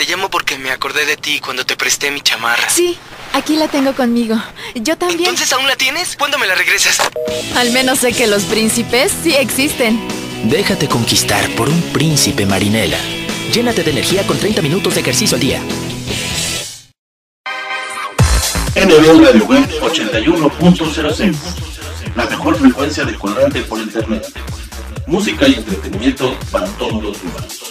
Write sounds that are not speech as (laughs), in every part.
Te llamo porque me acordé de ti cuando te presté mi chamarra. Sí, aquí la tengo conmigo. Yo también. ¿Entonces aún la tienes? ¿Cuándo me la regresas? Al menos sé que los príncipes sí existen. Déjate conquistar por un príncipe marinela. Llénate de energía con 30 minutos de ejercicio al día. NB Radio Web 81.06 La mejor frecuencia del cuadrante por internet. Música y entretenimiento para todos los humanos.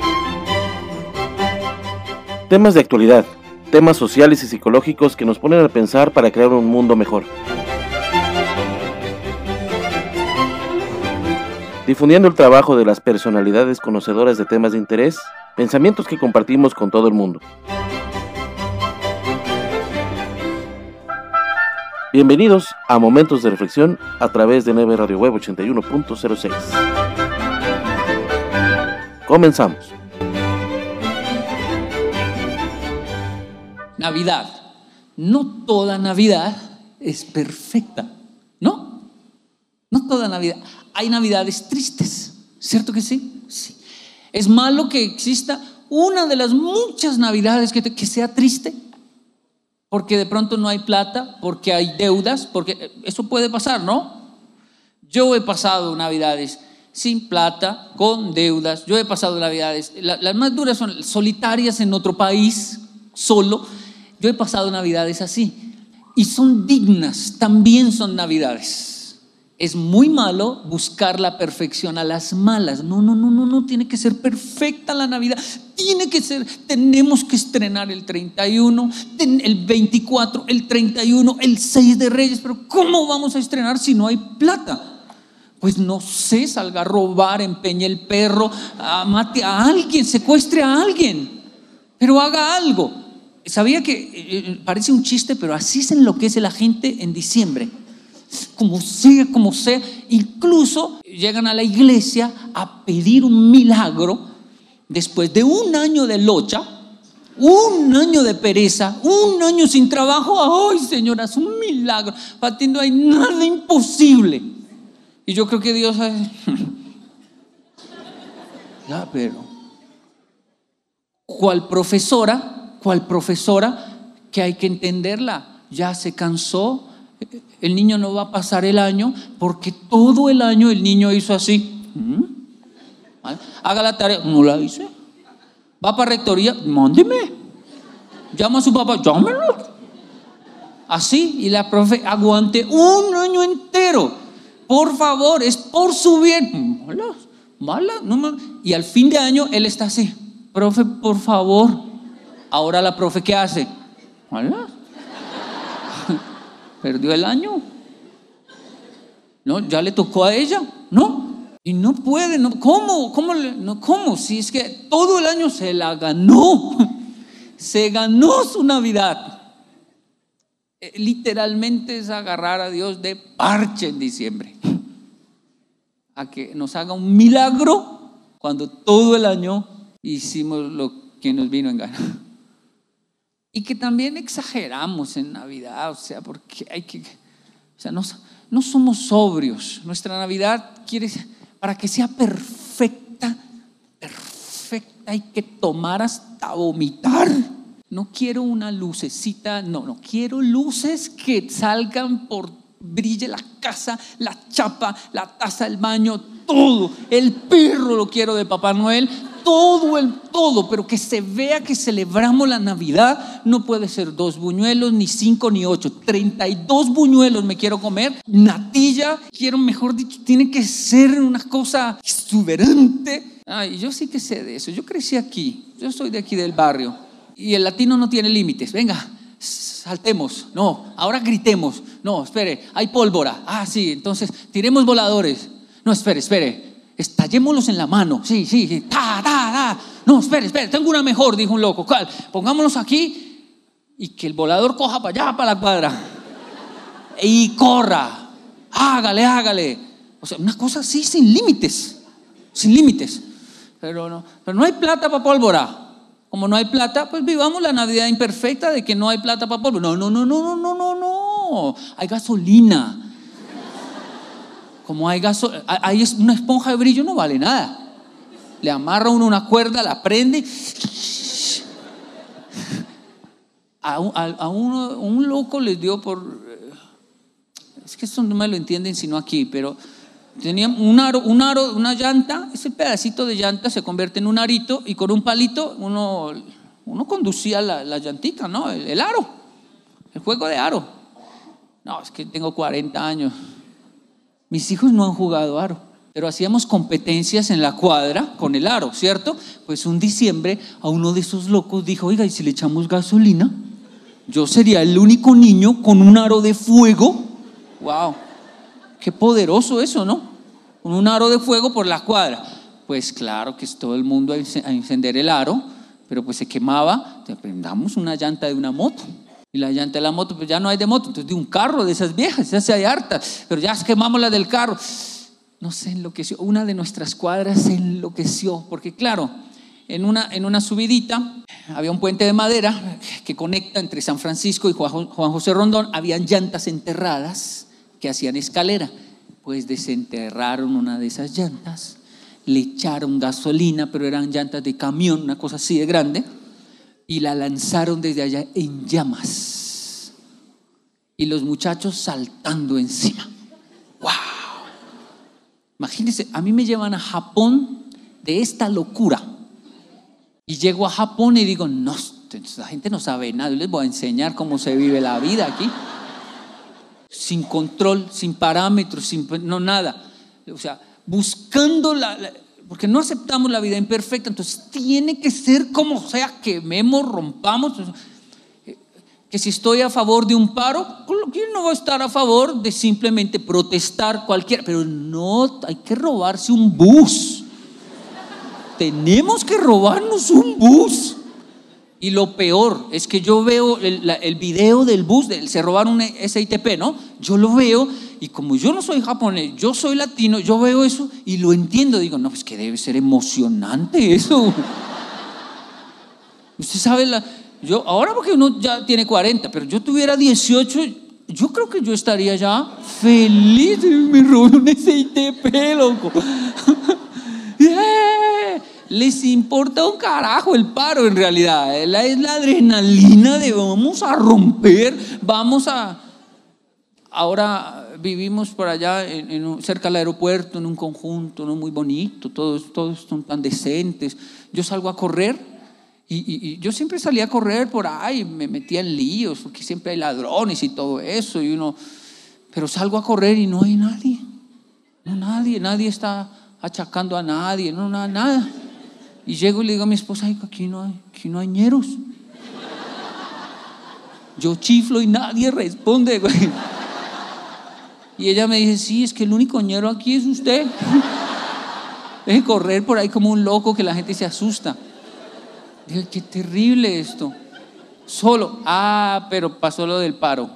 Temas de actualidad, temas sociales y psicológicos que nos ponen a pensar para crear un mundo mejor. Difundiendo el trabajo de las personalidades conocedoras de temas de interés, pensamientos que compartimos con todo el mundo. Bienvenidos a Momentos de Reflexión a través de 9 Radio Web 81.06. Comenzamos. Navidad. No toda Navidad es perfecta, ¿no? No toda Navidad. Hay Navidades tristes, ¿cierto que sí? Sí. ¿Es malo que exista una de las muchas Navidades que, que sea triste? Porque de pronto no hay plata, porque hay deudas, porque eh, eso puede pasar, ¿no? Yo he pasado Navidades sin plata, con deudas. Yo he pasado Navidades, la- las más duras son solitarias en otro país, solo. Yo he pasado Navidades así. Y son dignas, también son Navidades. Es muy malo buscar la perfección a las malas. No, no, no, no, no, tiene que ser perfecta la Navidad. Tiene que ser, tenemos que estrenar el 31, ten- el 24, el 31, el 6 de Reyes. Pero ¿cómo vamos a estrenar si no hay plata? Pues no sé, salga a robar, empeñe el perro, mate a alguien, secuestre a alguien, pero haga algo. Sabía que eh, eh, parece un chiste, pero así se enloquece la gente en diciembre. Como sea, como sea. Incluso llegan a la iglesia a pedir un milagro después de un año de locha, un año de pereza, un año sin trabajo. Ay, señora, es un milagro. Para no hay nada imposible. Y yo creo que Dios, (laughs) Ya, pero. ¿Cuál profesora? ¿Cuál profesora que hay que entenderla? Ya se cansó. El niño no va a pasar el año porque todo el año el niño hizo así. ¿Mm? ¿Vale? Haga la tarea. No la hice. Va para rectoría. Mándeme. Llama a su papá. Llámelo. Así. Y la profe aguante un año entero. Por favor, es por su bien. Mala, mala. Y al fin de año él está así. Profe, por favor. Ahora la profe, ¿qué hace? Mala. (laughs) Perdió el año. No, ya le tocó a ella, ¿no? Y no puede, no, ¿cómo? ¿Cómo? le- no, ¿Cómo? Si es que todo el año se la ganó. (laughs) Se ganó su Navidad. Eh, Literalmente es agarrar a Dios de parche en diciembre. (laughs) A que nos haga un milagro cuando todo el año hicimos lo que nos vino en gana. Y que también exageramos en Navidad, o sea, porque hay que, o sea, no, no somos sobrios. Nuestra Navidad quiere, para que sea perfecta, perfecta, hay que tomar hasta vomitar. No quiero una lucecita, no, no, quiero luces que salgan por brille la casa, la chapa, la taza del baño, todo. El perro lo quiero de Papá Noel, todo el todo, pero que se vea que celebramos la Navidad. No puede ser dos buñuelos, ni cinco, ni ocho. Treinta y dos buñuelos me quiero comer. Natilla, quiero, mejor dicho, tiene que ser una cosa exuberante. Ay, yo sí que sé de eso. Yo crecí aquí. Yo soy de aquí del barrio. Y el latino no tiene límites. Venga, saltemos. No, ahora gritemos. No, espere, hay pólvora. Ah, sí, entonces tiremos voladores. No, espere, espere. Estallémoslos en la mano. Sí, sí, sí. Ta, ta, ta. No, espere, espere. Tengo una mejor, dijo un loco. ¿Cuál? Pongámonos aquí y que el volador coja para allá, para la cuadra. Y corra. Hágale, hágale. O sea, una cosa así sin límites. Sin límites. Pero no, pero no hay plata para pólvora. Como no hay plata, pues vivamos la Navidad imperfecta de que no hay plata para pólvora. No, no, no, no, no, no, no, no. Hay gasolina. Como hay gasolina, hay una esponja de brillo no vale nada. Le amarra uno una cuerda, la prende. A, a- a uno, un loco les dio por. eh, Es que esto no me lo entienden sino aquí, pero tenía un aro, un aro, una llanta, ese pedacito de llanta se convierte en un arito y con un palito uno, uno conducía la, la llantica, ¿no? El, el aro, el juego de aro. No, es que tengo 40 años. Mis hijos no han jugado aro, pero hacíamos competencias en la cuadra con el aro, ¿cierto? Pues un diciembre a uno de esos locos dijo, oiga, ¿y si le echamos gasolina? Yo sería el único niño con un aro de fuego. ¡Wow! Qué poderoso eso, ¿no? Con un aro de fuego por la cuadra. Pues claro que es todo el mundo a ence- a encender el aro, pero pues se quemaba. Prendamos una llanta de una moto. Y la llanta de la moto, pues ya no hay de moto, entonces de un carro de esas viejas, ya se hay hartas, pero ya quemamos la del carro. No se enloqueció, una de nuestras cuadras se enloqueció, porque claro, en una, en una subidita había un puente de madera que conecta entre San Francisco y Juan Juan José Rondón, habían llantas enterradas que hacían escalera. Pues desenterraron una de esas llantas, le echaron gasolina, pero eran llantas de camión, una cosa así de grande, y la lanzaron desde allá en llamas. Y los muchachos saltando encima. ¡Wow! Imagínense, a mí me llevan a Japón de esta locura. Y llego a Japón y digo, no, la gente no sabe nada, yo les voy a enseñar cómo se vive la vida aquí sin control, sin parámetros, sin no nada. O sea, buscando la, la- porque no aceptamos la vida imperfecta, entonces tiene que ser como sea, quememos, rompamos. Que si estoy a favor de un paro, ¿quién no va a estar a favor de simplemente protestar cualquiera? Pero no, hay que robarse un bus. Tenemos que robarnos un bus. Y lo peor es que yo veo el, el video del bus, del- se robaron un SITP, ¿no? Yo lo veo y como yo no soy japonés, yo soy latino, yo veo eso y lo entiendo. Digo, no, pues que debe ser emocionante eso. (laughs) Usted sabe, la, yo ahora porque uno ya tiene 40, pero yo tuviera 18, yo creo que yo estaría ya feliz. Me robé un SITP, loco. (laughs) ¡Eh! Les importa un carajo el paro en realidad. La- Es la adrenalina de vamos a romper, vamos a... Ahora vivimos por allá en- cerca del aeropuerto, en un conjunto, ¿no? muy bonito, todos, todos son tan decentes. Yo salgo a correr y yo siempre salía a correr por ahí, me metía en líos, porque siempre hay ladrones y todo eso, y uno, pero salgo a correr y no hay nadie, no nadie, nadie está achacando a nadie, no nada, nada. Y llego y le digo a mi esposa, "Ay, aquí no hay, aquí no hay ñeros. Yo chiflo y nadie responde, güey. Y ella me dice, sí, es que el único ñero aquí es usted. Deje correr por ahí como un loco que la gente se asusta. Dije, qué terrible esto. Solo, ah, pero pasó lo del paro.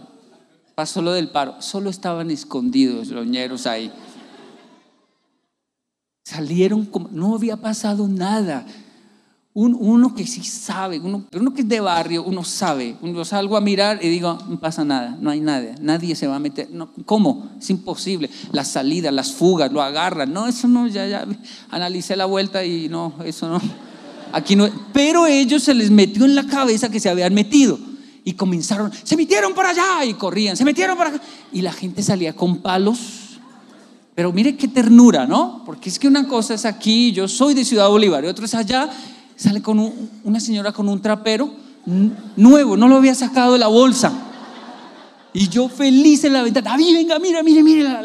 Pasó lo del paro. Solo estaban escondidos los ñeros ahí. Salieron como, no había pasado nada. Un- uno que sí sabe, uno, uno que es de barrio, uno sabe. Uno salgo a mirar y digo, no pasa nada, no hay nada, nadie se va a meter. No, ¿Cómo? Es imposible. Las salidas, las fugas, lo agarran. No, eso no, ya, ya analicé la vuelta y no, eso no. Aquí no. Pero ellos se les metió en la cabeza que se habían metido. Y comenzaron, se metieron por allá y corrían, se metieron por acá. Y la gente salía con palos pero mire qué ternura, ¿no? Porque es que una cosa es aquí, yo soy de Ciudad Bolívar, y otro es allá, sale con un- una señora con un trapero nuevo, no lo había sacado de la bolsa. Y yo feliz en la ventana, David, venga, mira, mire, mire, la,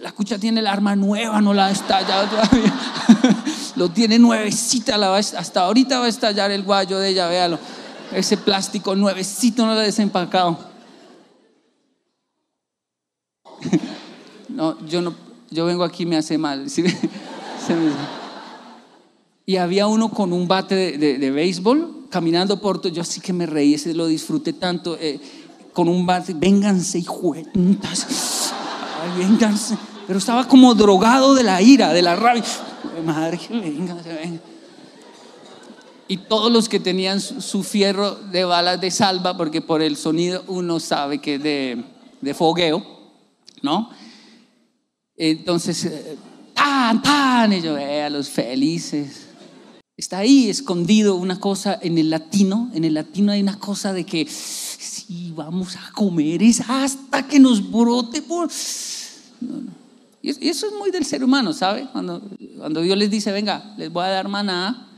la- cucha tiene el arma nueva, no la ha estallado todavía. (laughs) lo tiene nuevecita, hasta ahorita va a estallar el guayo de ella, véalo. Ese plástico nuevecito no lo ha desempacado. (laughs) No, yo no, yo vengo aquí y me hace mal. (laughs) Y había uno con un bate de, de- béisbol caminando por todo. Yo sí que me reí, ese lo disfruté tanto. eh, con un bate, vénganse, putas. Ay, vénganse. Pero estaba como drogado de la ira, de la rabia. Madre, vénganse, vénganse. Y todos los que tenían su, su fierro de balas de salva, porque por el sonido uno sabe que es de, de fogueo, ¿no? Entonces, eh, tan, tan, yo, eh, los felices. Está ahí escondido una cosa en el latino, en el latino hay una cosa de que si vamos a comer es hasta que nos brote por... No, no. Y es- y eso es muy del ser humano, ¿sabe? Cuando, cuando Dios les dice, venga, les voy a dar maná,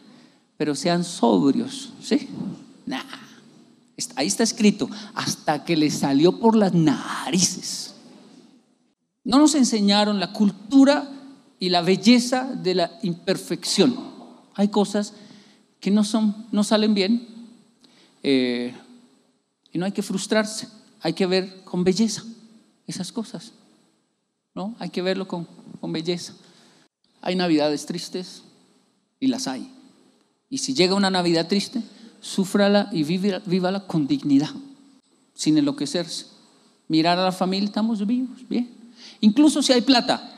pero sean sobrios, ¿sí? Nah. Ahí está escrito, hasta que les salió por las narices. No nos enseñaron la cultura y la belleza de la imperfección. Hay cosas que no, son, no salen bien eh, y no hay que frustrarse. Hay que ver con belleza esas cosas. ¿no? Hay que verlo con, belleza. Hay navidades tristes y las hay. Y si llega una Navidad triste, súfrala y vívala con dignidad, sin enloquecerse. Mirar a la familia, estamos vivos, bien. Incluso si hay plata.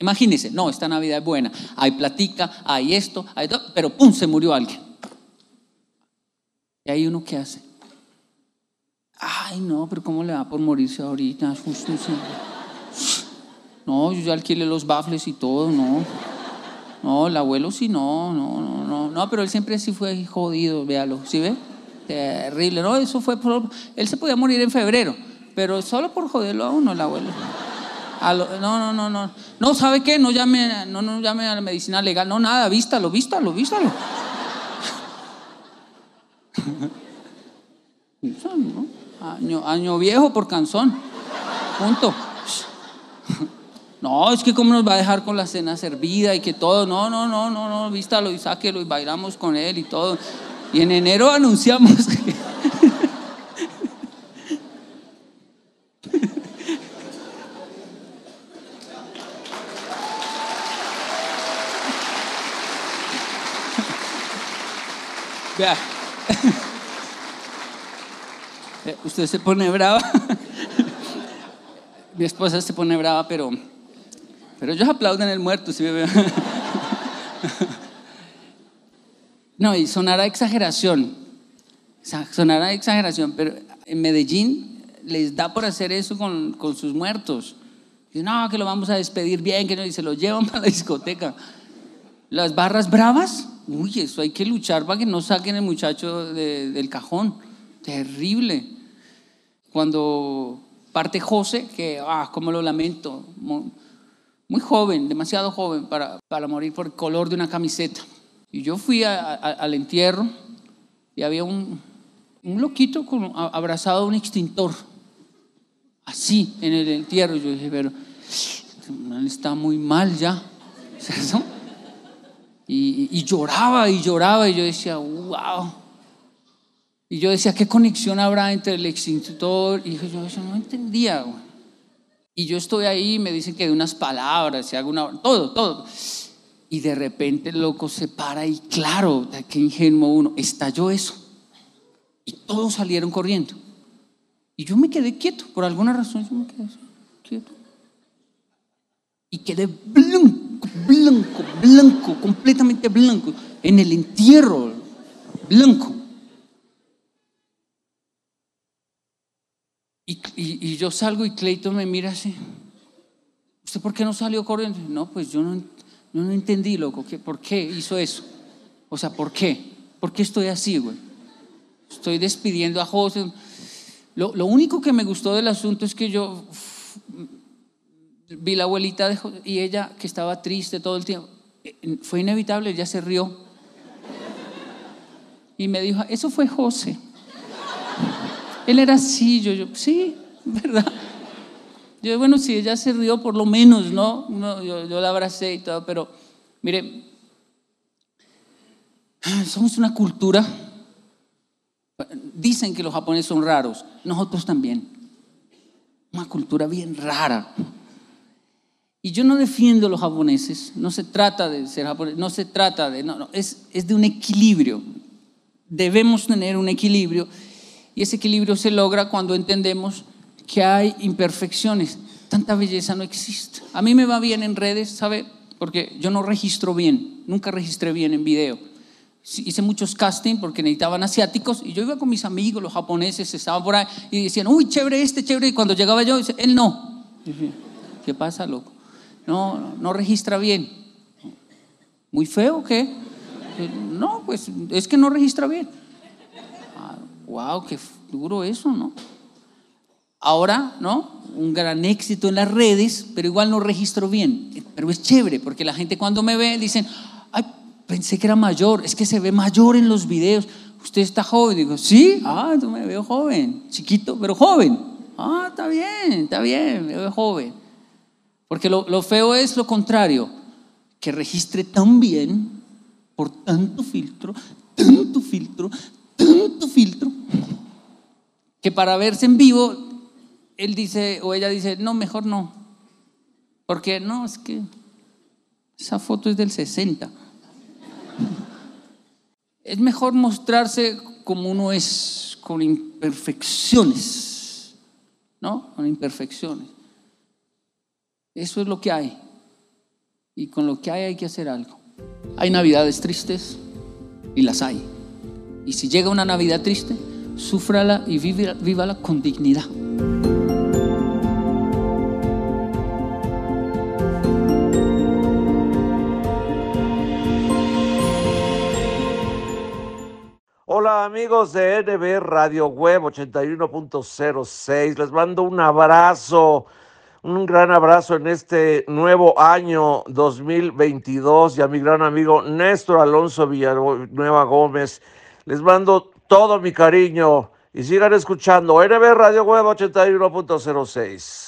Imagínense, no, esta Navidad es buena. Hay platica, hay esto, hay todo, pero ¡pum! se murió alguien. ¿Y ahí uno qué hace? Ay, no, pero ¿cómo le va por morirse ahorita? No, yo ya alquilé los bafles y todo, no. No, el abuelo sí, no, no, no, no. No, pero él siempre sí fue jodido, véalo, ¿sí ve? Terrible, no, eso fue por... Él se podía morir en febrero, pero solo por joderlo a uno, el abuelo. No, no, no, no. No, ¿sabe qué? No llame, no, no llame a la medicina legal, no, nada, vístalo, vístalo, vístalo. año viejo por canzón. Punto. No, es que cómo nos va a dejar con la cena servida y que todo. No, no, no, no, no, vístalo y sáquelo y bailamos con él y todo. Y en enero anunciamos que- Vea. Eh, Usted se pone brava. Mi esposa se pone brava, pero, pero ellos aplauden el muerto. No, y sonará exageración. Sonará exageración, pero en Medellín les da por hacer eso con, con sus muertos. Dicen, no, que lo vamos a despedir bien, que no, y se lo llevan (laughs) para la discoteca. Las barras bravas, uy, eso hay que luchar para que no saquen el muchacho de- del cajón. Terrible. Cuando parte José, que, ah, cómo lo lamento, mu- muy joven, demasiado joven para, para morir por el color de una camiseta. Y yo fui al entierro y había un, un loquito abrazado a un extintor, así en el entierro. Yo dije, pero está muy mal ya. (laughs) ¿cierto? Y, lloraba y lloraba y yo decía, wow. Y yo decía, ¿qué conexión habrá entre el extintor? Y yo eso no entendía. Y yo estoy ahí me dicen que de unas palabras, y hago una, todo, todo. Y de repente el loco se para y claro, qué ingenuo uno, estalló eso. Y todos salieron corriendo. Y yo me quedé quieto, por alguna razón yo me quedé quieto. Y quedé blanco, blanco, blanco, completamente blanco, en el entierro, blanco. Y, y- yo salgo y Clayton me mira así. ¿Usted por qué no salió corriendo? No, pues yo no, no entendí, loco. ¿qué- ¿Por qué hizo eso? O sea, ¿por qué? ¿Por qué estoy así, güey? Estoy despidiendo a José. Lo, lo único que me gustó del asunto es que yo vi la abuelita de y ella que estaba triste todo el tiempo. Eh, Fue inevitable, ella se rió. Y me dijo, eso fue José. Él era así, yo, yo, sí, ¿verdad? Yo, bueno, si ella se rió, por lo menos, ¿no? No, yo, yo la abracé y todo, pero mire, (clears throat) somos una cultura, dicen que los japoneses son raros, nosotros también, una cultura bien rara. Y yo no defiendo a los japoneses, no se trata de ser japonés, no se trata de, no, no, es, es de un equilibrio. Debemos tener un equilibrio y ese equilibrio se logra cuando entendemos que hay imperfecciones. Tanta belleza no existe. A mí me va bien en redes, ¿sabe? Porque yo no registro bien, nunca registré bien en video. Hice muchos castings porque necesitaban asiáticos y yo iba con mis amigos, los japoneses, estaban por ahí y decían, uy, chévere este, chévere. Y cuando llegaba yo, dice, él no. Y ¿Qué pasa, loco? No, no, registra bien. ¿Muy feo qué? No, pues es que no registra bien. wow, qué duro eso, ¿no? Ahora, ¿no? Un gran éxito en las redes, pero igual no registro bien. Pero es chévere, porque la gente cuando me ve dicen, ay, pensé que era mayor, es que se ve mayor en los videos. Usted está joven. Digo, sí, ah, yo me veo joven, chiquito, pero joven. Ah, está bien, está bien, me veo joven. Porque lo, feo es lo contrario, que registre tan bien por tanto filtro, tanto filtro, tanto filtro, que para verse en vivo, él dice o ella dice, no, mejor no. Porque no, es que esa foto es del 60. Es mejor mostrarse como uno es, con imperfecciones, ¿no? Con imperfecciones. Eso es lo que hay. Y con lo que hay hay que hacer algo. Hay navidades tristes y las hay. Y si llega una navidad triste, súfrala y vive- vívala con dignidad. Hola amigos de NB Radio Web 81.06, les mando un abrazo, un gran abrazo en este nuevo año 2022 y a mi gran amigo Néstor Alonso Villanueva Gómez, les mando todo mi cariño y sigan escuchando NB Radio Web 81.06.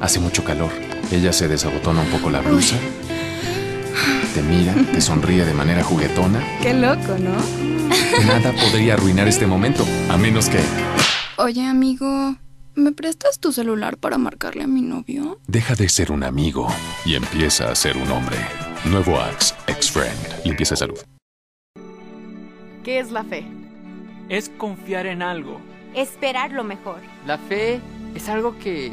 Hace mucho calor. Ella se desabotona un poco la blusa. Te mira, te (laughs) sonríe de manera juguetona. Qué loco, ¿no? Nada podría arruinar este momento, a menos que... Oye, amigo, ¿me prestas tu celular para marcarle a mi novio? Deja de ser un amigo y empieza a ser un hombre. Nuevo Axe, ex-friend. Limpieza de salud. ¿Qué es la fe? Es confiar en algo. Esperar lo mejor. La fe es algo que,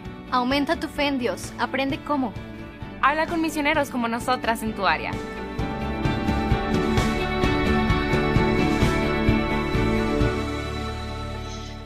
Aumenta tu fe en Dios. Aprende cómo. Habla con misioneros como nosotras en tu área.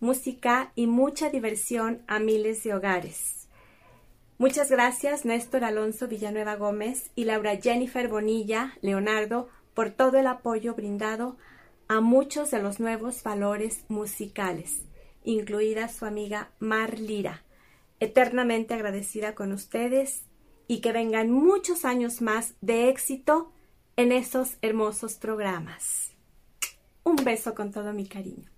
música y mucha diversión a miles de hogares. Muchas gracias Néstor Alonso Villanueva Gómez y Laura Jennifer Bonilla Leonardo por todo el apoyo brindado a muchos de los nuevos valores musicales, incluida su amiga Mar Lira. Eternamente agradecida con ustedes y que vengan muchos años más de éxito en esos hermosos programas. Un beso con todo mi cariño.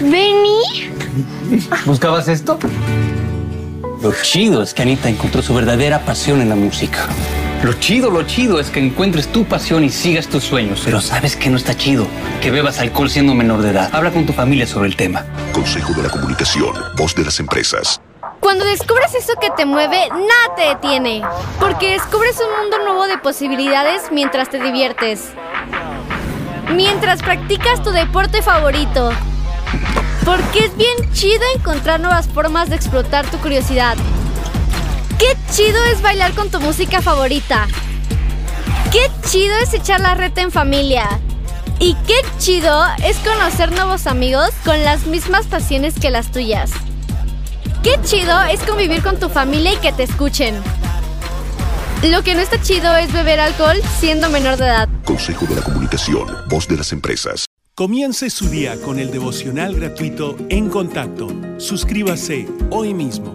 ¿Vení? ¿Buscabas esto? Lo chido es que Anita encontró su verdadera pasión en la música. Lo chido, lo chido es que encuentres tu pasión y sigas tus sueños. Pero ¿sabes que no está chido? Que bebas alcohol siendo menor de edad. Habla con tu familia sobre el tema. Consejo de la Comunicación, voz de las empresas. Cuando descubres eso que te mueve, nada te detiene. Porque descubres un mundo nuevo de posibilidades mientras te diviertes. Mientras practicas tu deporte favorito. Porque es bien chido encontrar nuevas formas de explotar tu curiosidad. Qué chido es bailar con tu música favorita. Qué chido es echar la reta en familia. Y qué chido es conocer nuevos amigos con las mismas pasiones que las tuyas. Qué chido es convivir con tu familia y que te escuchen. Lo que no está chido es beber alcohol siendo menor de edad. Consejo de la Comunicación, voz de las empresas. Comience su día con el devocional gratuito En Contacto. Suscríbase hoy mismo.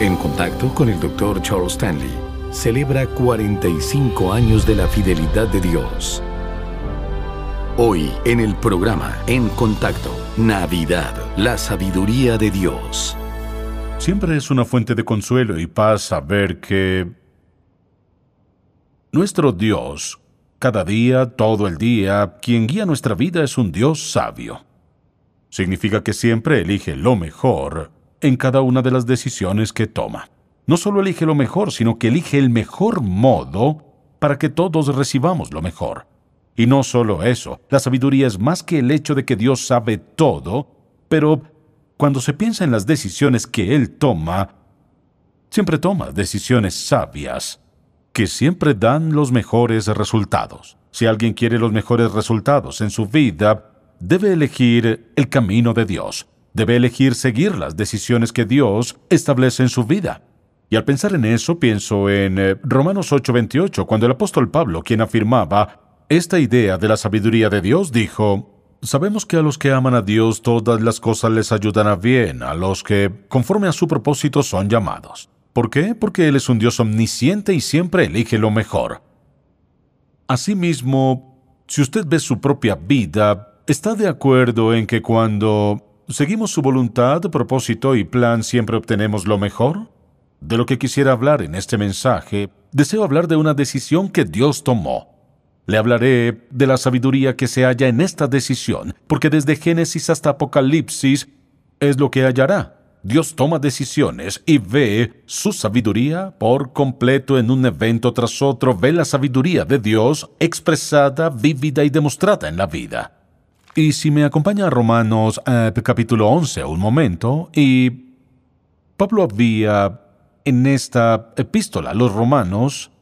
En contacto con el Dr. Charles Stanley, celebra 45 años de la fidelidad de Dios. Hoy en el programa En Contacto, Navidad, la sabiduría de Dios. Siempre es una fuente de consuelo y paz saber que nuestro Dios, cada día, todo el día, quien guía nuestra vida es un Dios sabio. Significa que siempre elige lo mejor en cada una de las decisiones que toma. No solo elige lo mejor, sino que elige el mejor modo para que todos recibamos lo mejor. Y no solo eso, la sabiduría es más que el hecho de que Dios sabe todo, pero cuando se piensa en las decisiones que Él toma, siempre toma decisiones sabias, que siempre dan los mejores resultados. Si alguien quiere los mejores resultados en su vida, debe elegir el camino de Dios. Debe elegir seguir las decisiones que Dios establece en su vida. Y al pensar en eso, pienso en eh, Romanos 8:28, cuando el apóstol Pablo, quien afirmaba esta idea de la sabiduría de Dios, dijo, Sabemos que a los que aman a Dios todas las cosas les ayudan a bien, a los que, conforme a su propósito, son llamados. ¿Por qué? Porque Él es un Dios omnisciente y siempre elige lo mejor. Asimismo, si usted ve su propia vida, ¿está de acuerdo en que cuando seguimos su voluntad, propósito y plan siempre obtenemos lo mejor? De lo que quisiera hablar en este mensaje, deseo hablar de una decisión que Dios tomó. Le hablaré de la sabiduría que se halla en esta decisión, porque desde Génesis hasta Apocalipsis es lo que hallará. Dios toma decisiones y ve su sabiduría por completo en un evento tras otro, ve la sabiduría de Dios expresada, vívida y demostrada en la vida. Y si me acompaña a Romanos eh, capítulo 11 un momento, y Pablo había en esta epístola los romanos,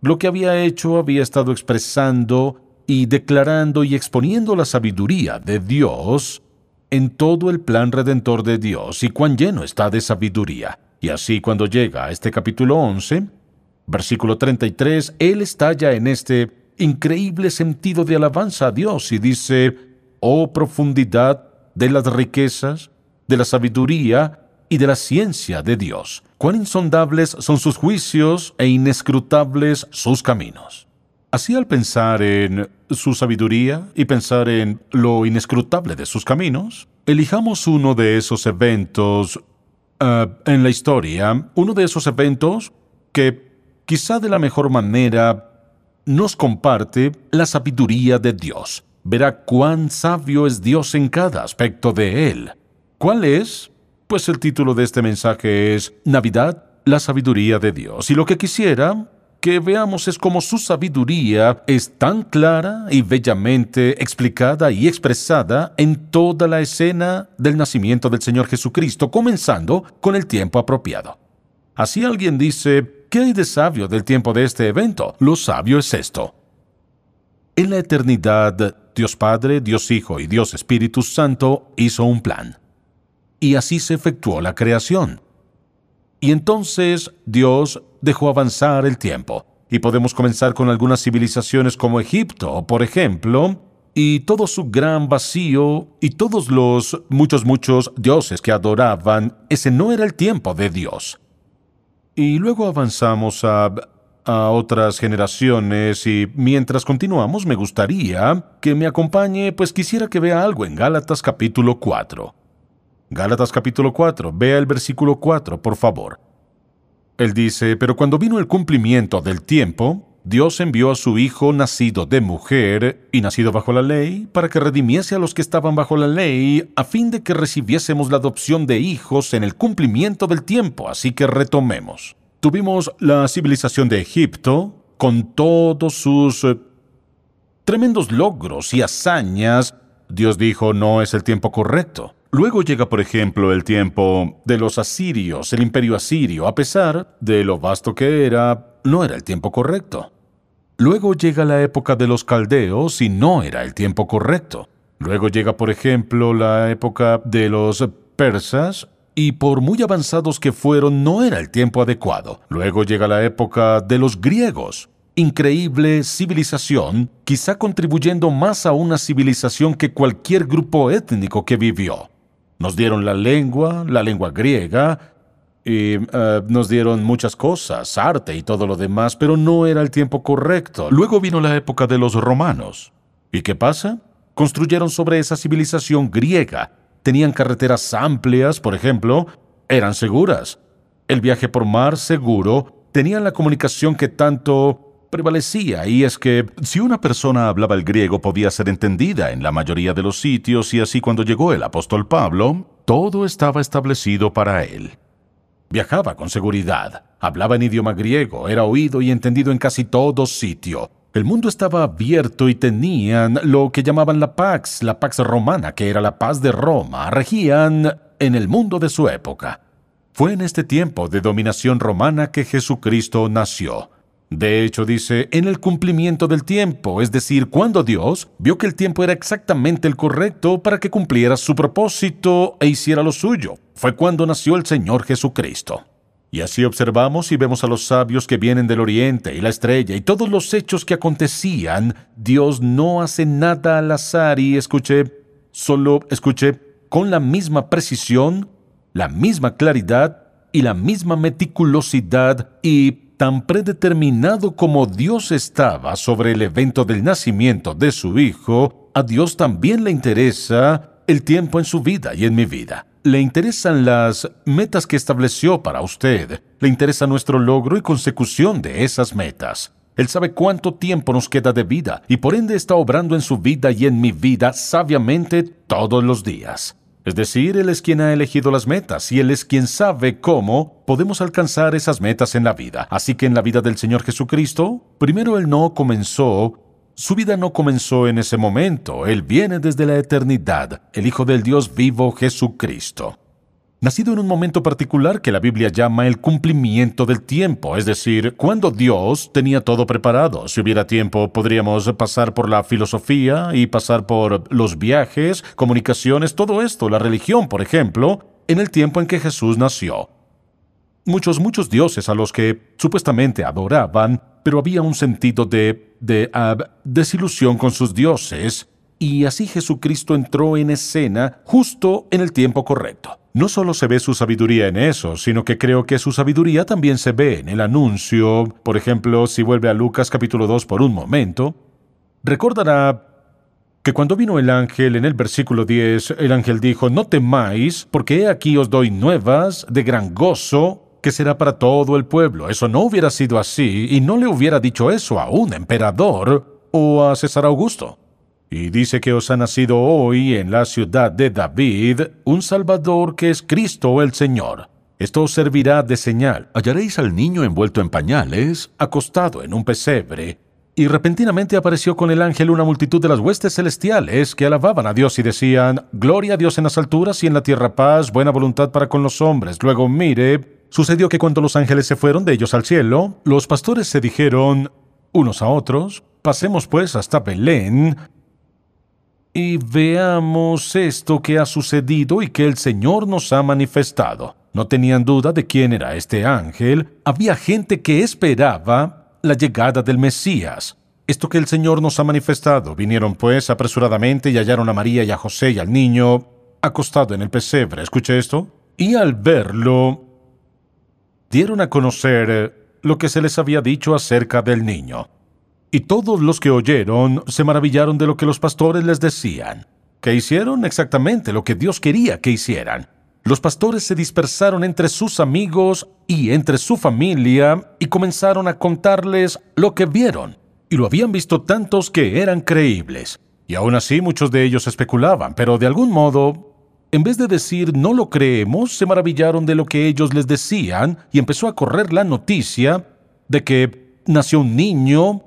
lo que había hecho había estado expresando y declarando y exponiendo la sabiduría de Dios en todo el plan redentor de Dios y cuán lleno está de sabiduría. Y así cuando llega a este capítulo 11, versículo 33, él estalla en este increíble sentido de alabanza a Dios y dice, oh profundidad de las riquezas, de la sabiduría y de la ciencia de Dios. Cuán insondables son sus juicios e inescrutables sus caminos. Así al pensar en su sabiduría y pensar en lo inescrutable de sus caminos, elijamos uno de esos eventos eh, en la historia, uno de esos eventos que quizá de la mejor manera nos comparte la sabiduría de Dios. Verá cuán sabio es Dios en cada aspecto de él. ¿Cuál es? Pues el título de este mensaje es Navidad, la sabiduría de Dios. Y lo que quisiera que veamos es cómo su sabiduría es tan clara y bellamente explicada y expresada en toda la escena del nacimiento del Señor Jesucristo, comenzando con el tiempo apropiado. Así alguien dice, ¿qué hay de sabio del tiempo de este evento? Lo sabio es esto. En la eternidad, Dios Padre, Dios Hijo y Dios Espíritu Santo hizo un plan. Y así se efectuó la creación. Y entonces Dios dejó avanzar el tiempo. Y podemos comenzar con algunas civilizaciones como Egipto, por ejemplo, y todo su gran vacío y todos los muchos, muchos dioses que adoraban, ese no era el tiempo de Dios. Y luego avanzamos a, a otras generaciones y mientras continuamos me gustaría que me acompañe, pues quisiera que vea algo en Gálatas capítulo 4. Gálatas capítulo 4, vea el versículo 4, por favor. Él dice, pero cuando vino el cumplimiento del tiempo, Dios envió a su Hijo nacido de mujer y nacido bajo la ley, para que redimiese a los que estaban bajo la ley, a fin de que recibiésemos la adopción de hijos en el cumplimiento del tiempo. Así que retomemos. Tuvimos la civilización de Egipto, con todos sus eh, tremendos logros y hazañas. Dios dijo, no es el tiempo correcto. Luego llega, por ejemplo, el tiempo de los asirios, el imperio asirio, a pesar de lo vasto que era, no era el tiempo correcto. Luego llega la época de los caldeos y no era el tiempo correcto. Luego llega, por ejemplo, la época de los persas y por muy avanzados que fueron no era el tiempo adecuado. Luego llega la época de los griegos. Increíble civilización, quizá contribuyendo más a una civilización que cualquier grupo étnico que vivió. Nos dieron la lengua, la lengua griega, y eh, nos dieron muchas cosas, arte y todo lo demás, pero no era el tiempo correcto. Luego vino la época de los romanos. ¿Y qué pasa? Construyeron sobre esa civilización griega. Tenían carreteras amplias, por ejemplo, eran seguras. El viaje por mar seguro, tenían la comunicación que tanto prevalecía, y es que si una persona hablaba el griego podía ser entendida en la mayoría de los sitios, y así cuando llegó el apóstol Pablo, todo estaba establecido para él. Viajaba con seguridad, hablaba en idioma griego, era oído y entendido en casi todo sitio. El mundo estaba abierto y tenían lo que llamaban la Pax, la Pax romana, que era la paz de Roma, regían en el mundo de su época. Fue en este tiempo de dominación romana que Jesucristo nació. De hecho, dice, en el cumplimiento del tiempo, es decir, cuando Dios vio que el tiempo era exactamente el correcto para que cumpliera su propósito e hiciera lo suyo, fue cuando nació el Señor Jesucristo. Y así observamos y vemos a los sabios que vienen del oriente y la estrella y todos los hechos que acontecían. Dios no hace nada al azar y escuché, solo escuché, con la misma precisión, la misma claridad y la misma meticulosidad y tan predeterminado como Dios estaba sobre el evento del nacimiento de su Hijo, a Dios también le interesa el tiempo en su vida y en mi vida. Le interesan las metas que estableció para usted. Le interesa nuestro logro y consecución de esas metas. Él sabe cuánto tiempo nos queda de vida y por ende está obrando en su vida y en mi vida sabiamente todos los días. Es decir, Él es quien ha elegido las metas y Él es quien sabe cómo podemos alcanzar esas metas en la vida. Así que en la vida del Señor Jesucristo, primero Él no comenzó, su vida no comenzó en ese momento, Él viene desde la eternidad, el Hijo del Dios vivo Jesucristo nacido en un momento particular que la Biblia llama el cumplimiento del tiempo, es decir, cuando Dios tenía todo preparado. Si hubiera tiempo, podríamos pasar por la filosofía y pasar por los viajes, comunicaciones, todo esto, la religión, por ejemplo, en el tiempo en que Jesús nació. Muchos, muchos dioses a los que supuestamente adoraban, pero había un sentido de, de desilusión con sus dioses, y así Jesucristo entró en escena justo en el tiempo correcto. No solo se ve su sabiduría en eso, sino que creo que su sabiduría también se ve en el anuncio. Por ejemplo, si vuelve a Lucas capítulo 2 por un momento, recordará que cuando vino el ángel en el versículo 10, el ángel dijo, no temáis, porque aquí os doy nuevas de gran gozo que será para todo el pueblo. Eso no hubiera sido así y no le hubiera dicho eso a un emperador o a César Augusto. Y dice que os ha nacido hoy en la ciudad de David un Salvador que es Cristo el Señor. Esto os servirá de señal. Hallaréis al niño envuelto en pañales, acostado en un pesebre. Y repentinamente apareció con el ángel una multitud de las huestes celestiales que alababan a Dios y decían, Gloria a Dios en las alturas y en la tierra paz, buena voluntad para con los hombres. Luego mire, sucedió que cuando los ángeles se fueron de ellos al cielo, los pastores se dijeron unos a otros, Pasemos pues hasta Belén y veamos esto que ha sucedido y que el Señor nos ha manifestado. No tenían duda de quién era este ángel. Había gente que esperaba la llegada del Mesías. Esto que el Señor nos ha manifestado. Vinieron pues apresuradamente y hallaron a María y a José y al niño acostado en el pesebre. Escuche esto. Y al verlo, dieron a conocer lo que se les había dicho acerca del niño. Y todos los que oyeron se maravillaron de lo que los pastores les decían, que hicieron exactamente lo que Dios quería que hicieran. Los pastores se dispersaron entre sus amigos y entre su familia y comenzaron a contarles lo que vieron. Y lo habían visto tantos que eran creíbles. Y aún así muchos de ellos especulaban, pero de algún modo, en vez de decir no lo creemos, se maravillaron de lo que ellos les decían y empezó a correr la noticia de que nació un niño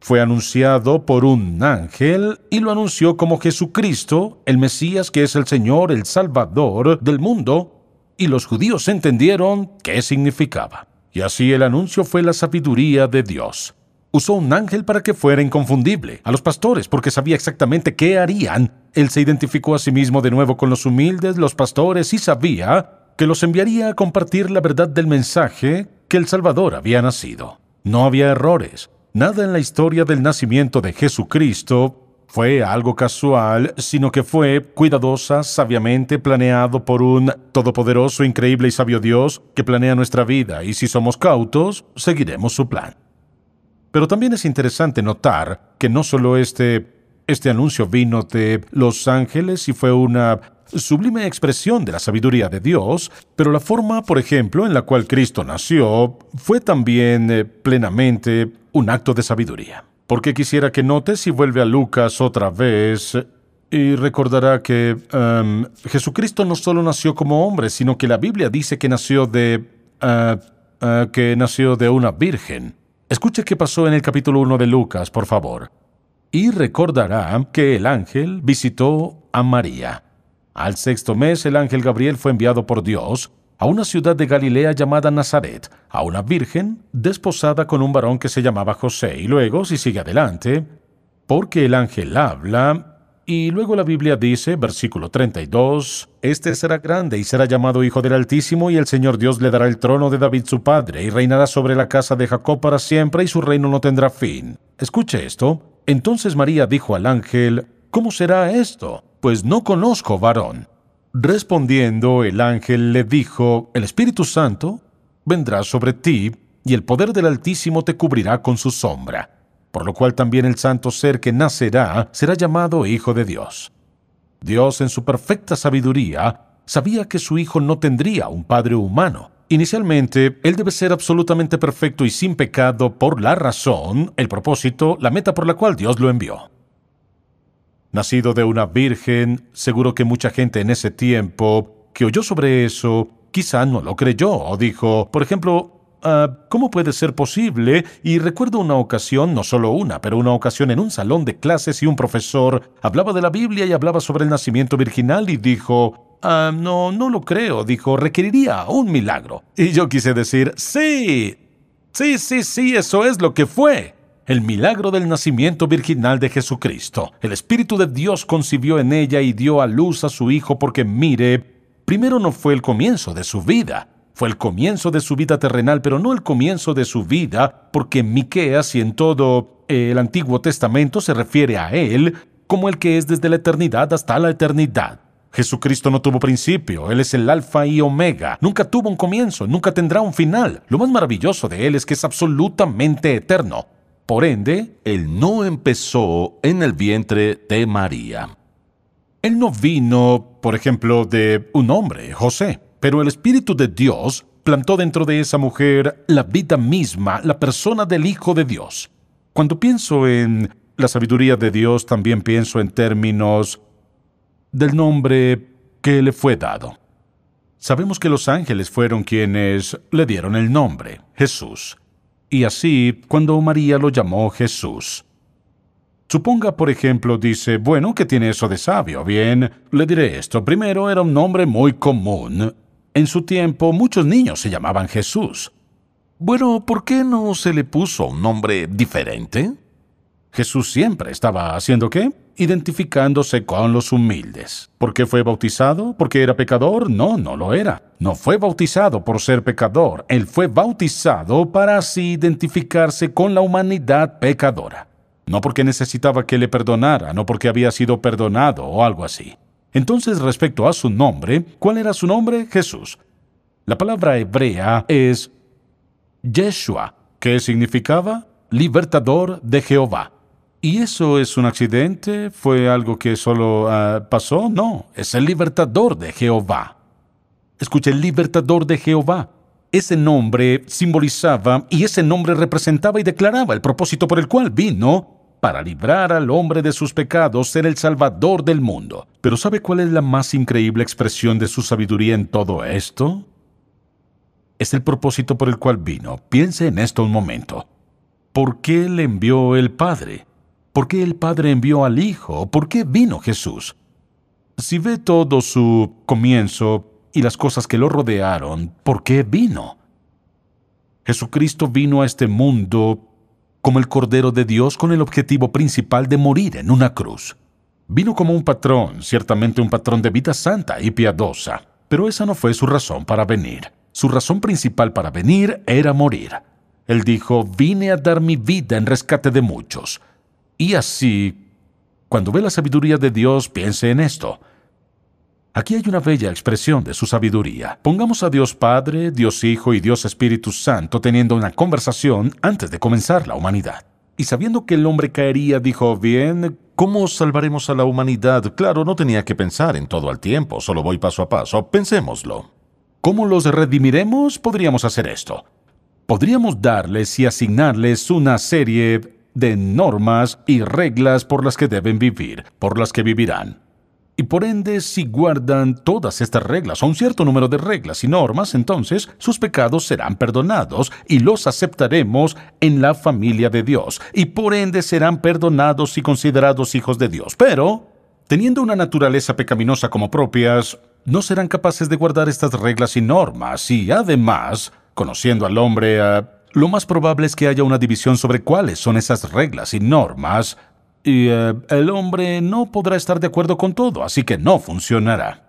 fue anunciado por un ángel y lo anunció como Jesucristo, el Mesías que es el Señor, el Salvador del mundo, y los judíos entendieron qué significaba. Y así el anuncio fue la sabiduría de Dios. Usó un ángel para que fuera inconfundible, a los pastores, porque sabía exactamente qué harían. Él se identificó a sí mismo de nuevo con los humildes, los pastores, y sabía que los enviaría a compartir la verdad del mensaje que el Salvador había nacido. No había errores, Nada en la historia del nacimiento de Jesucristo fue algo casual, sino que fue cuidadosa, sabiamente planeado por un todopoderoso, increíble y sabio Dios que planea nuestra vida, y si somos cautos, seguiremos su plan. Pero también es interesante notar que no solo este, este anuncio vino de los ángeles y fue una sublime expresión de la sabiduría de Dios, pero la forma, por ejemplo, en la cual Cristo nació fue también eh, plenamente un acto de sabiduría. Porque quisiera que notes si vuelve a Lucas otra vez y recordará que um, Jesucristo no solo nació como hombre, sino que la Biblia dice que nació de uh, que nació de una virgen. Escuche qué pasó en el capítulo 1 de Lucas, por favor. Y recordará que el ángel visitó a María. Al sexto mes el ángel Gabriel fue enviado por Dios a una ciudad de Galilea llamada Nazaret, a una virgen desposada con un varón que se llamaba José. Y luego, si sigue adelante, porque el ángel habla, y luego la Biblia dice, versículo 32, Este será grande y será llamado Hijo del Altísimo, y el Señor Dios le dará el trono de David su padre, y reinará sobre la casa de Jacob para siempre, y su reino no tendrá fin. Escuche esto. Entonces María dijo al ángel, ¿Cómo será esto? Pues no conozco varón. Respondiendo, el ángel le dijo, El Espíritu Santo vendrá sobre ti, y el poder del Altísimo te cubrirá con su sombra, por lo cual también el santo ser que nacerá será llamado Hijo de Dios. Dios, en su perfecta sabiduría, sabía que su Hijo no tendría un Padre humano. Inicialmente, Él debe ser absolutamente perfecto y sin pecado por la razón, el propósito, la meta por la cual Dios lo envió nacido de una virgen, seguro que mucha gente en ese tiempo que oyó sobre eso quizá no lo creyó o dijo, por ejemplo, ah, ¿cómo puede ser posible? Y recuerdo una ocasión, no solo una, pero una ocasión en un salón de clases y un profesor hablaba de la Biblia y hablaba sobre el nacimiento virginal y dijo, ah, no, no lo creo, dijo, requeriría un milagro. Y yo quise decir, sí, sí, sí, sí, eso es lo que fue el milagro del nacimiento virginal de Jesucristo. El Espíritu de Dios concibió en ella y dio a luz a su Hijo porque, mire, primero no fue el comienzo de su vida, fue el comienzo de su vida terrenal, pero no el comienzo de su vida, porque Miqueas y en todo el Antiguo Testamento se refiere a él como el que es desde la eternidad hasta la eternidad. Jesucristo no tuvo principio, Él es el alfa y omega, nunca tuvo un comienzo, nunca tendrá un final. Lo más maravilloso de Él es que es absolutamente eterno. Por ende, Él no empezó en el vientre de María. Él no vino, por ejemplo, de un hombre, José, pero el Espíritu de Dios plantó dentro de esa mujer la vida misma, la persona del Hijo de Dios. Cuando pienso en la sabiduría de Dios, también pienso en términos del nombre que le fue dado. Sabemos que los ángeles fueron quienes le dieron el nombre, Jesús y así cuando María lo llamó Jesús. Suponga, por ejemplo, dice, bueno, ¿qué tiene eso de sabio? Bien, le diré esto. Primero, era un nombre muy común. En su tiempo, muchos niños se llamaban Jesús. Bueno, ¿por qué no se le puso un nombre diferente? Jesús siempre estaba haciendo qué? Identificándose con los humildes. ¿Por qué fue bautizado? ¿Porque era pecador? No, no lo era. No fue bautizado por ser pecador. Él fue bautizado para así identificarse con la humanidad pecadora. No porque necesitaba que le perdonara, no porque había sido perdonado o algo así. Entonces, respecto a su nombre, ¿cuál era su nombre? Jesús. La palabra hebrea es Yeshua, que significaba libertador de Jehová. ¿Y eso es un accidente? ¿Fue algo que solo ah, pasó? No, es el libertador de Jehová. Escuche, el libertador de Jehová. Ese nombre simbolizaba y ese nombre representaba y declaraba el propósito por el cual vino para librar al hombre de sus pecados, ser el salvador del mundo. Pero ¿sabe cuál es la más increíble expresión de su sabiduría en todo esto? Es el propósito por el cual vino. Piense en esto un momento ¿por qué le envió el Padre? ¿Por qué el Padre envió al Hijo? ¿Por qué vino Jesús? Si ve todo su comienzo y las cosas que lo rodearon, ¿por qué vino? Jesucristo vino a este mundo como el Cordero de Dios con el objetivo principal de morir en una cruz. Vino como un patrón, ciertamente un patrón de vida santa y piadosa, pero esa no fue su razón para venir. Su razón principal para venir era morir. Él dijo, vine a dar mi vida en rescate de muchos. Y así, cuando ve la sabiduría de Dios, piense en esto. Aquí hay una bella expresión de su sabiduría. Pongamos a Dios Padre, Dios Hijo y Dios Espíritu Santo teniendo una conversación antes de comenzar la humanidad. Y sabiendo que el hombre caería, dijo, bien, ¿cómo salvaremos a la humanidad? Claro, no tenía que pensar en todo al tiempo, solo voy paso a paso, pensémoslo. ¿Cómo los redimiremos? Podríamos hacer esto. Podríamos darles y asignarles una serie de normas y reglas por las que deben vivir, por las que vivirán. Y por ende, si guardan todas estas reglas o un cierto número de reglas y normas, entonces sus pecados serán perdonados y los aceptaremos en la familia de Dios. Y por ende serán perdonados y considerados hijos de Dios. Pero, teniendo una naturaleza pecaminosa como propias, no serán capaces de guardar estas reglas y normas. Y además, conociendo al hombre, eh, lo más probable es que haya una división sobre cuáles son esas reglas y normas y eh, el hombre no podrá estar de acuerdo con todo, así que no funcionará.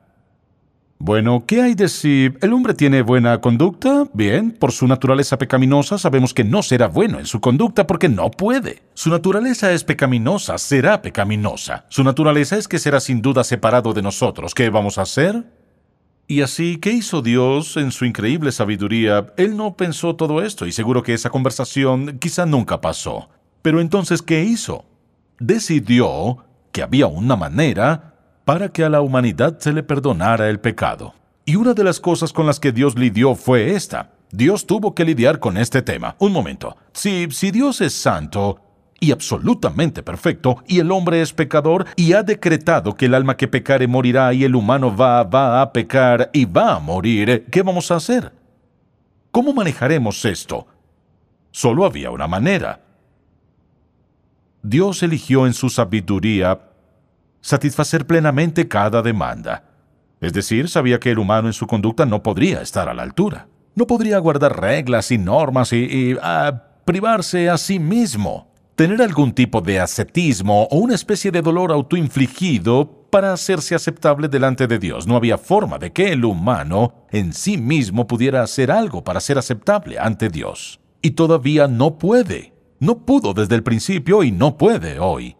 Bueno, ¿qué hay de si el hombre tiene buena conducta? Bien, por su naturaleza pecaminosa sabemos que no será bueno en su conducta porque no puede. Su naturaleza es pecaminosa, será pecaminosa. Su naturaleza es que será sin duda separado de nosotros. ¿Qué vamos a hacer? Y así, ¿qué hizo Dios en su increíble sabiduría? Él no pensó todo esto y seguro que esa conversación quizá nunca pasó. Pero entonces, ¿qué hizo? decidió que había una manera para que a la humanidad se le perdonara el pecado. Y una de las cosas con las que Dios lidió fue esta. Dios tuvo que lidiar con este tema. Un momento. Si, si Dios es santo y absolutamente perfecto, y el hombre es pecador, y ha decretado que el alma que pecare morirá, y el humano va, va a pecar y va a morir, ¿qué vamos a hacer? ¿Cómo manejaremos esto? Solo había una manera. Dios eligió en su sabiduría satisfacer plenamente cada demanda. Es decir, sabía que el humano en su conducta no podría estar a la altura. No podría guardar reglas y normas y, ah, privarse a sí mismo. Tener algún tipo de ascetismo o una especie de dolor autoinfligido para hacerse aceptable delante de Dios. No había forma de que el humano en sí mismo pudiera hacer algo para ser aceptable ante Dios. Y todavía no puede. No pudo desde el principio y no puede hoy.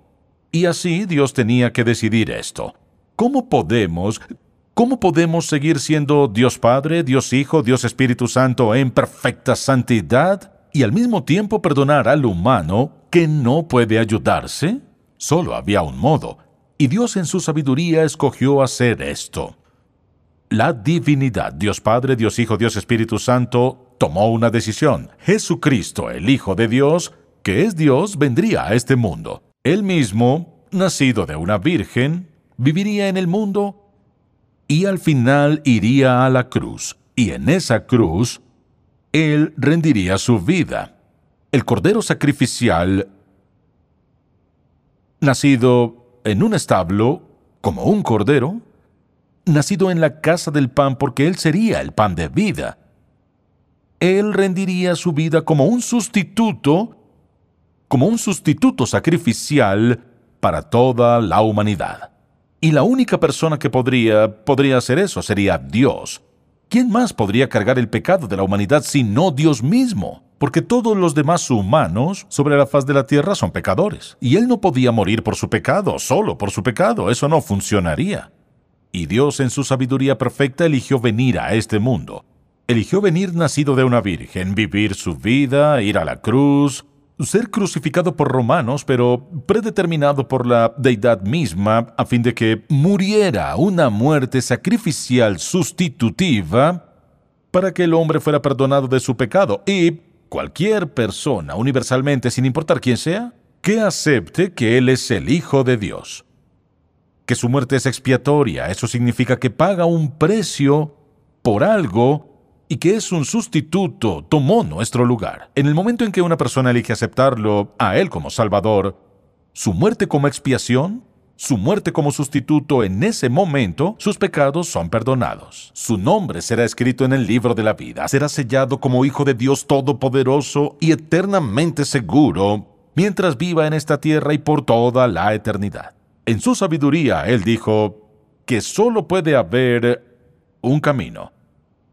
Y así Dios tenía que decidir esto. ¿Cómo podemos, cómo podemos seguir siendo Dios Padre, Dios Hijo, Dios Espíritu Santo en perfecta santidad y al mismo tiempo perdonar al humano que no puede ayudarse? Solo había un modo, y Dios en su sabiduría escogió hacer esto. La divinidad, Dios Padre, Dios Hijo, Dios Espíritu Santo, tomó una decisión. Jesucristo, el Hijo de Dios, que es Dios, vendría a este mundo. Él mismo, nacido de una virgen, viviría en el mundo y al final iría a la cruz. Y en esa cruz, Él rendiría su vida. El cordero sacrificial, nacido en un establo, como un cordero, nacido en la casa del pan porque Él sería el pan de vida. Él rendiría su vida como un sustituto como un sustituto sacrificial para toda la humanidad. Y la única persona que podría, podría hacer eso sería Dios. ¿Quién más podría cargar el pecado de la humanidad sino Dios mismo? Porque todos los demás humanos sobre la faz de la tierra son pecadores. Y Él no podía morir por su pecado, solo por su pecado. Eso no funcionaría. Y Dios en su sabiduría perfecta eligió venir a este mundo. Eligió venir nacido de una virgen, vivir su vida, ir a la cruz, ser crucificado por romanos, pero predeterminado por la deidad misma a fin de que muriera una muerte sacrificial sustitutiva para que el hombre fuera perdonado de su pecado y cualquier persona, universalmente, sin importar quién sea, que acepte que Él es el Hijo de Dios. Que su muerte es expiatoria, eso significa que paga un precio por algo y que es un sustituto, tomó nuestro lugar. En el momento en que una persona elige aceptarlo a Él como Salvador, su muerte como expiación, su muerte como sustituto en ese momento, sus pecados son perdonados. Su nombre será escrito en el libro de la vida, será sellado como Hijo de Dios Todopoderoso y eternamente seguro mientras viva en esta tierra y por toda la eternidad. En su sabiduría, Él dijo que solo puede haber un camino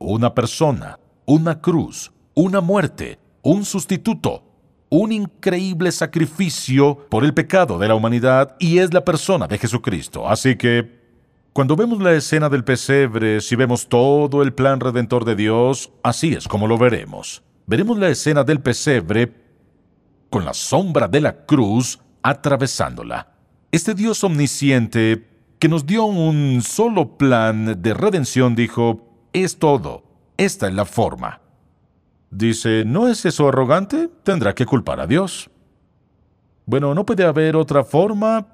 una persona, una cruz, una muerte, un sustituto, un increíble sacrificio por el pecado de la humanidad y es la persona de Jesucristo. Así que, cuando vemos la escena del pesebre, si vemos todo el plan redentor de Dios, así es como lo veremos. Veremos la escena del pesebre con la sombra de la cruz atravesándola. Este Dios omnisciente que nos dio un solo plan de redención dijo, es todo. Esta es la forma. Dice, ¿no es eso arrogante? Tendrá que culpar a Dios. Bueno, ¿no puede haber otra forma?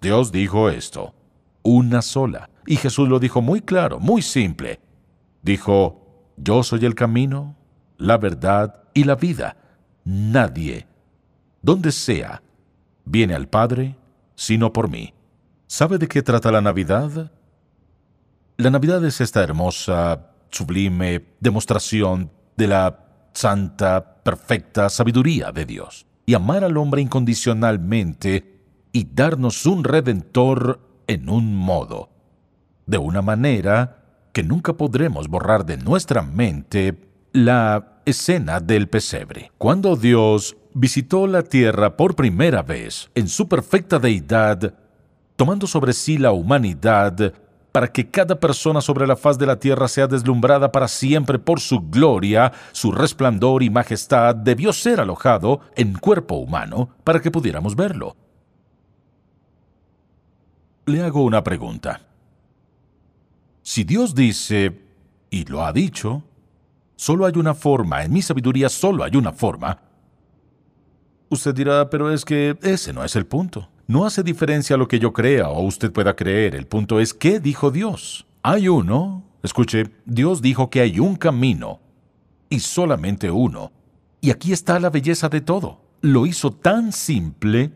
Dios dijo esto, una sola. Y Jesús lo dijo muy claro, muy simple. Dijo, yo soy el camino, la verdad y la vida. Nadie, donde sea, viene al Padre sino por mí. ¿Sabe de qué trata la Navidad? La Navidad es esta hermosa, sublime demostración de la santa, perfecta sabiduría de Dios. Y amar al hombre incondicionalmente y darnos un redentor en un modo, de una manera que nunca podremos borrar de nuestra mente la escena del pesebre. Cuando Dios visitó la tierra por primera vez en su perfecta deidad, tomando sobre sí la humanidad, para que cada persona sobre la faz de la tierra sea deslumbrada para siempre por su gloria, su resplandor y majestad, debió ser alojado en cuerpo humano para que pudiéramos verlo. Le hago una pregunta. Si Dios dice, y lo ha dicho, solo hay una forma, en mi sabiduría solo hay una forma, usted dirá, pero es que ese no es el punto. No hace diferencia lo que yo crea o usted pueda creer. El punto es qué dijo Dios. Hay uno. Escuche, Dios dijo que hay un camino y solamente uno. Y aquí está la belleza de todo. Lo hizo tan simple.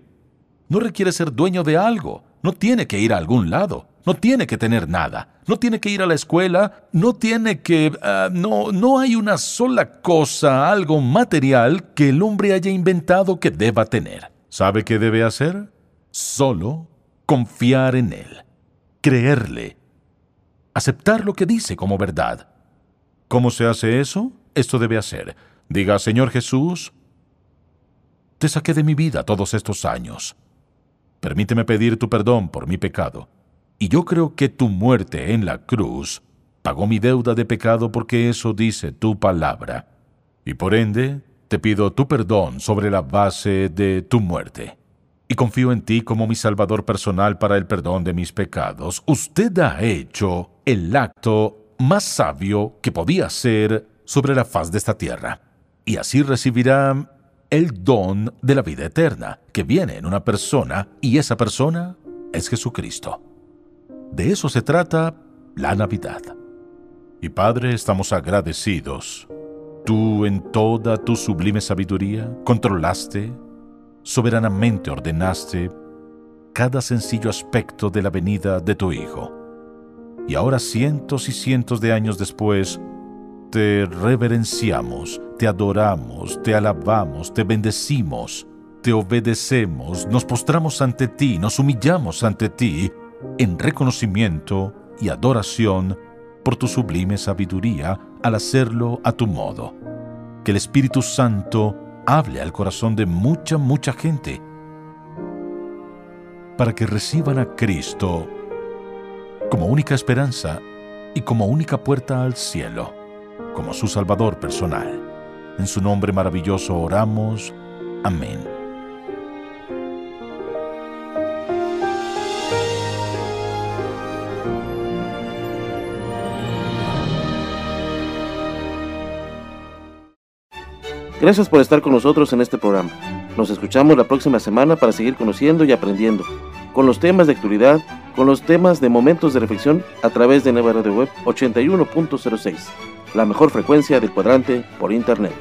No requiere ser dueño de algo. No tiene que ir a algún lado. No tiene que tener nada. No tiene que ir a la escuela. No tiene que... Ah, no, no hay una sola cosa, algo material que el hombre haya inventado que deba tener. ¿Sabe qué debe hacer? Solo confiar en Él, creerle, aceptar lo que dice como verdad. ¿Cómo se hace eso? Esto debe hacer. Diga, Señor Jesús, te saqué de mi vida todos estos años. Permíteme pedir tu perdón por mi pecado. Y yo creo que tu muerte en la cruz pagó mi deuda de pecado porque eso dice tu palabra. Y por ende, te pido tu perdón sobre la base de tu muerte y confío en ti como mi Salvador personal para el perdón de mis pecados, usted ha hecho el acto más sabio que podía hacer sobre la faz de esta tierra. Y así recibirá el don de la vida eterna, que viene en una persona, y esa persona es Jesucristo. De eso se trata la Navidad. Y Padre, estamos agradecidos. Tú en toda tu sublime sabiduría controlaste soberanamente ordenaste cada sencillo aspecto de la venida de tu Hijo. Y ahora cientos y cientos de años después, te reverenciamos, te adoramos, te alabamos, te bendecimos, te obedecemos, nos postramos ante ti, nos humillamos ante ti en reconocimiento y adoración por tu sublime sabiduría al hacerlo a tu modo. Que el Espíritu Santo hable al corazón de mucha, mucha gente para que reciban a Cristo como única esperanza y como única puerta al cielo, como su Salvador personal. En su nombre maravilloso oramos. Amén. Gracias por estar con nosotros en este programa. Nos escuchamos la próxima semana para seguir conociendo y aprendiendo con los temas de actualidad, con los temas de momentos de reflexión a través de Nueva Radio Web 81.06. la mejor frecuencia del cuadrante por internet.